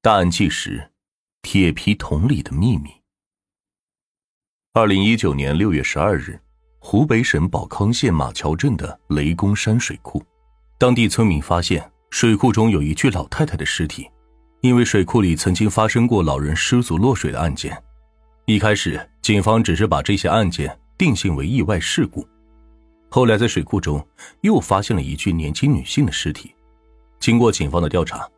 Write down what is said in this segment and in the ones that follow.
大案纪实：铁皮桶里的秘密。二零一九年六月十二日，湖北省保康县马桥镇的雷公山水库，当地村民发现水库中有一具老太太的尸体。因为水库里曾经发生过老人失足落水的案件，一开始警方只是把这些案件定性为意外事故。后来在水库中又发现了一具年轻女性的尸体，经过警方的调查，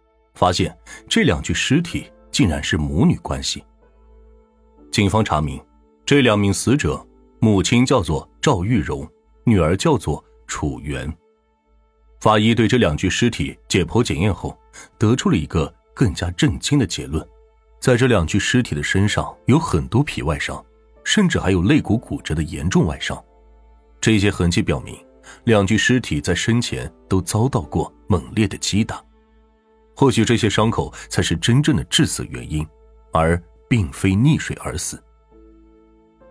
发现这两具尸体竟然是母女关系。警方查明，这两名死者母亲叫做赵玉荣，女儿叫做楚媛。法医对这两具尸体解剖检验后，得出了一个。更加震惊的结论，在这两具尸体的身上有很多皮外伤，甚至还有肋骨骨折的严重外伤。这些痕迹表明，两具尸体在生前都遭到过猛烈的击打。或许这些伤口才是真正的致死原因，而并非溺水而死。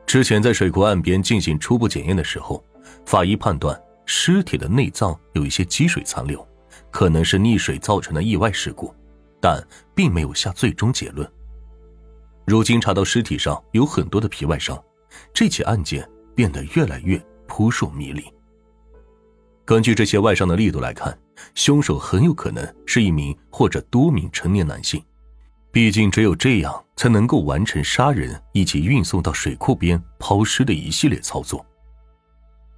之前在水库岸边进行初步检验的时候，法医判断尸体的内脏有一些积水残留，可能是溺水造成的意外事故。但并没有下最终结论。如今查到尸体上有很多的皮外伤，这起案件变得越来越扑朔迷离。根据这些外伤的力度来看，凶手很有可能是一名或者多名成年男性，毕竟只有这样才能够完成杀人以及运送到水库边抛尸的一系列操作。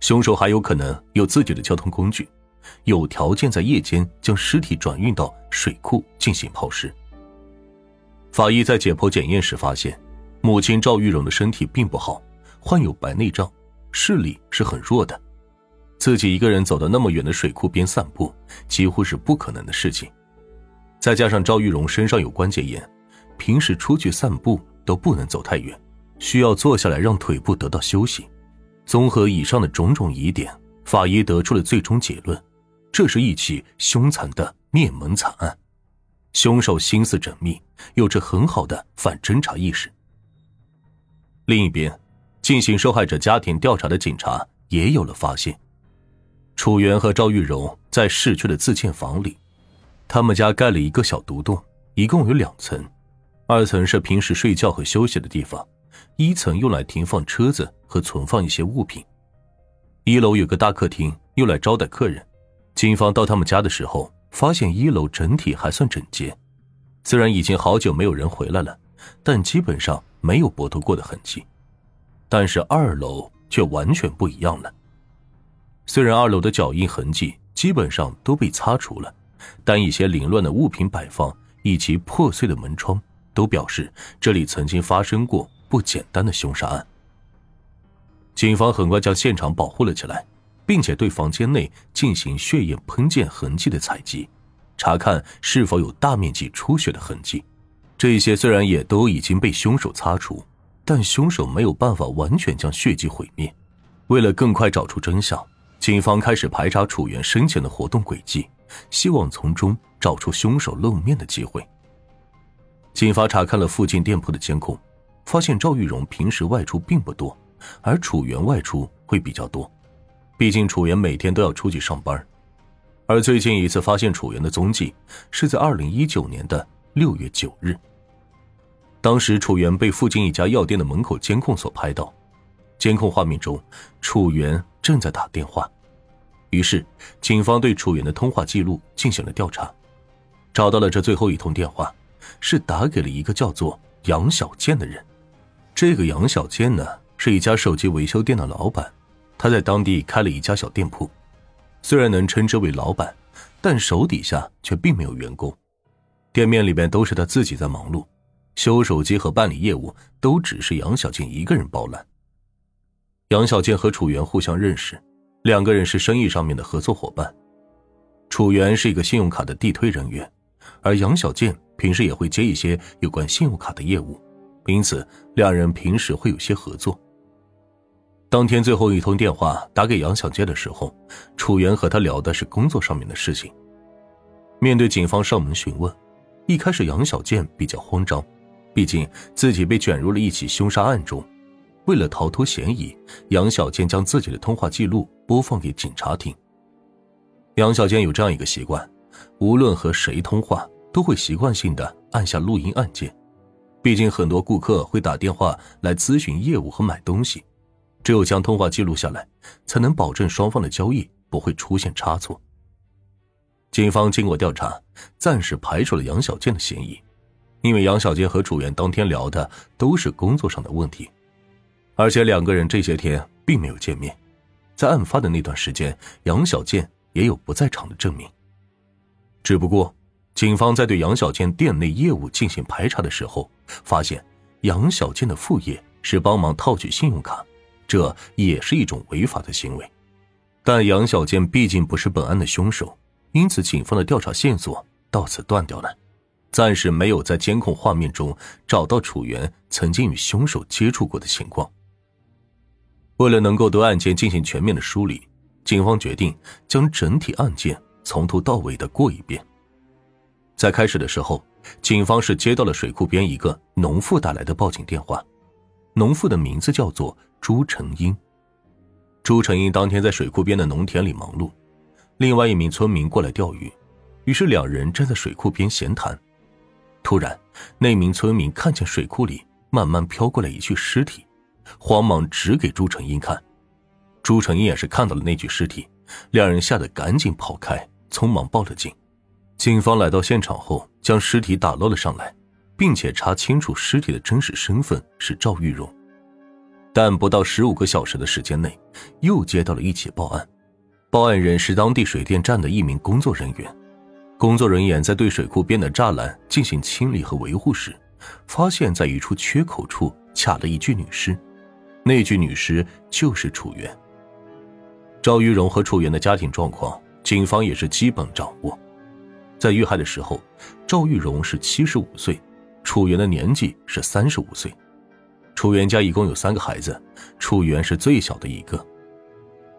凶手还有可能有自己的交通工具。有条件在夜间将尸体转运到水库进行抛尸。法医在解剖检验时发现，母亲赵玉荣的身体并不好，患有白内障，视力是很弱的。自己一个人走到那么远的水库边散步，几乎是不可能的事情。再加上赵玉荣身上有关节炎，平时出去散步都不能走太远，需要坐下来让腿部得到休息。综合以上的种种疑点，法医得出了最终结论。这是一起凶残的灭门惨案，凶手心思缜密，有着很好的反侦查意识。另一边，进行受害者家庭调查的警察也有了发现：楚源和赵玉荣在市区的自建房里，他们家盖了一个小独栋，一共有两层，二层是平时睡觉和休息的地方，一层用来停放车子和存放一些物品，一楼有个大客厅，用来招待客人。警方到他们家的时候，发现一楼整体还算整洁，虽然已经好久没有人回来了，但基本上没有搏斗过的痕迹。但是二楼却完全不一样了。虽然二楼的脚印痕迹基本上都被擦除了，但一些凌乱的物品摆放以及破碎的门窗，都表示这里曾经发生过不简单的凶杀案。警方很快将现场保护了起来。并且对房间内进行血液喷溅痕迹的采集，查看是否有大面积出血的痕迹。这些虽然也都已经被凶手擦除，但凶手没有办法完全将血迹毁灭。为了更快找出真相，警方开始排查楚源生前的活动轨迹，希望从中找出凶手露面的机会。警方查看了附近店铺的监控，发现赵玉荣平时外出并不多，而楚源外出会比较多。毕竟楚源每天都要出去上班，而最近一次发现楚源的踪迹是在二零一九年的六月九日。当时楚源被附近一家药店的门口监控所拍到，监控画面中楚源正在打电话。于是警方对楚源的通话记录进行了调查，找到了这最后一通电话，是打给了一个叫做杨小健的人。这个杨小健呢，是一家手机维修店的老板。他在当地开了一家小店铺，虽然能称之为老板，但手底下却并没有员工。店面里边都是他自己在忙碌，修手机和办理业务都只是杨小健一个人包揽。杨小健和楚源互相认识，两个人是生意上面的合作伙伴。楚源是一个信用卡的地推人员，而杨小健平时也会接一些有关信用卡的业务，因此两人平时会有些合作。当天最后一通电话打给杨小健的时候，楚源和他聊的是工作上面的事情。面对警方上门询问，一开始杨小健比较慌张，毕竟自己被卷入了一起凶杀案中。为了逃脱嫌疑，杨小健将自己的通话记录播放给警察听。杨小健有这样一个习惯，无论和谁通话，都会习惯性的按下录音按键。毕竟很多顾客会打电话来咨询业务和买东西，只有将通话记录下来，才能保证双方的交易不会出现差错。警方经过调查，暂时排除了杨小建的嫌疑，因为杨小建和楚源当天聊的都是工作上的问题，而且两个人这些天并没有见面。在案发的那段时间，杨小建也有不在场的证明。只不过，警方在对杨小建店内业务进行排查的时候，发现杨小建的副业是帮忙套取信用卡，这也是一种违法的行为。但杨小建毕竟不是本案的凶手，因此警方的调查线索到此断掉了，暂时没有在监控画面中找到楚源曾经与凶手接触过的情况。为了能够对案件进行全面的梳理，警方决定将整体案件从头到尾的过一遍。在开始的时候，警方是接到了水库边一个农妇打来的报警电话，农妇的名字叫做朱成英。朱成英当天在水库边的农田里忙碌，另外一名村民过来钓鱼，于是两人站在水库边闲谈。突然，那名村民看见水库里慢慢飘过来一具尸体。慌忙指给朱成英看，朱成英也是看到了那具尸体，两人吓得赶紧跑开，匆忙报了警。警方来到现场后，将尸体打捞了上来，并且查清楚尸体的真实身份是赵玉荣。但不到十五个小时的时间内，又接到了一起报案，报案人是当地水电站的一名工作人员。工作人员在对水库边的栅栏进行清理和维护时，发现在一处缺口处卡了一具女尸。那具女尸就是楚源。赵玉荣和楚源的家庭状况，警方也是基本掌握。在遇害的时候，赵玉荣是七十五岁，楚源的年纪是三十五岁。楚源家一共有三个孩子，楚源是最小的一个。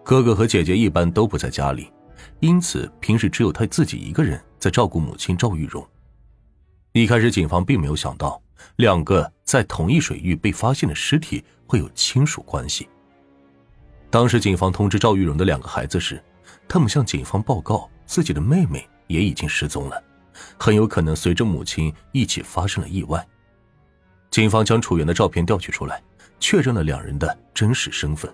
哥哥和姐姐一般都不在家里，因此平时只有他自己一个人在照顾母亲赵玉荣。一开始，警方并没有想到两个在同一水域被发现的尸体。会有亲属关系。当时警方通知赵玉荣的两个孩子时，他们向警方报告自己的妹妹也已经失踪了，很有可能随着母亲一起发生了意外。警方将楚源的照片调取出来，确认了两人的真实身份。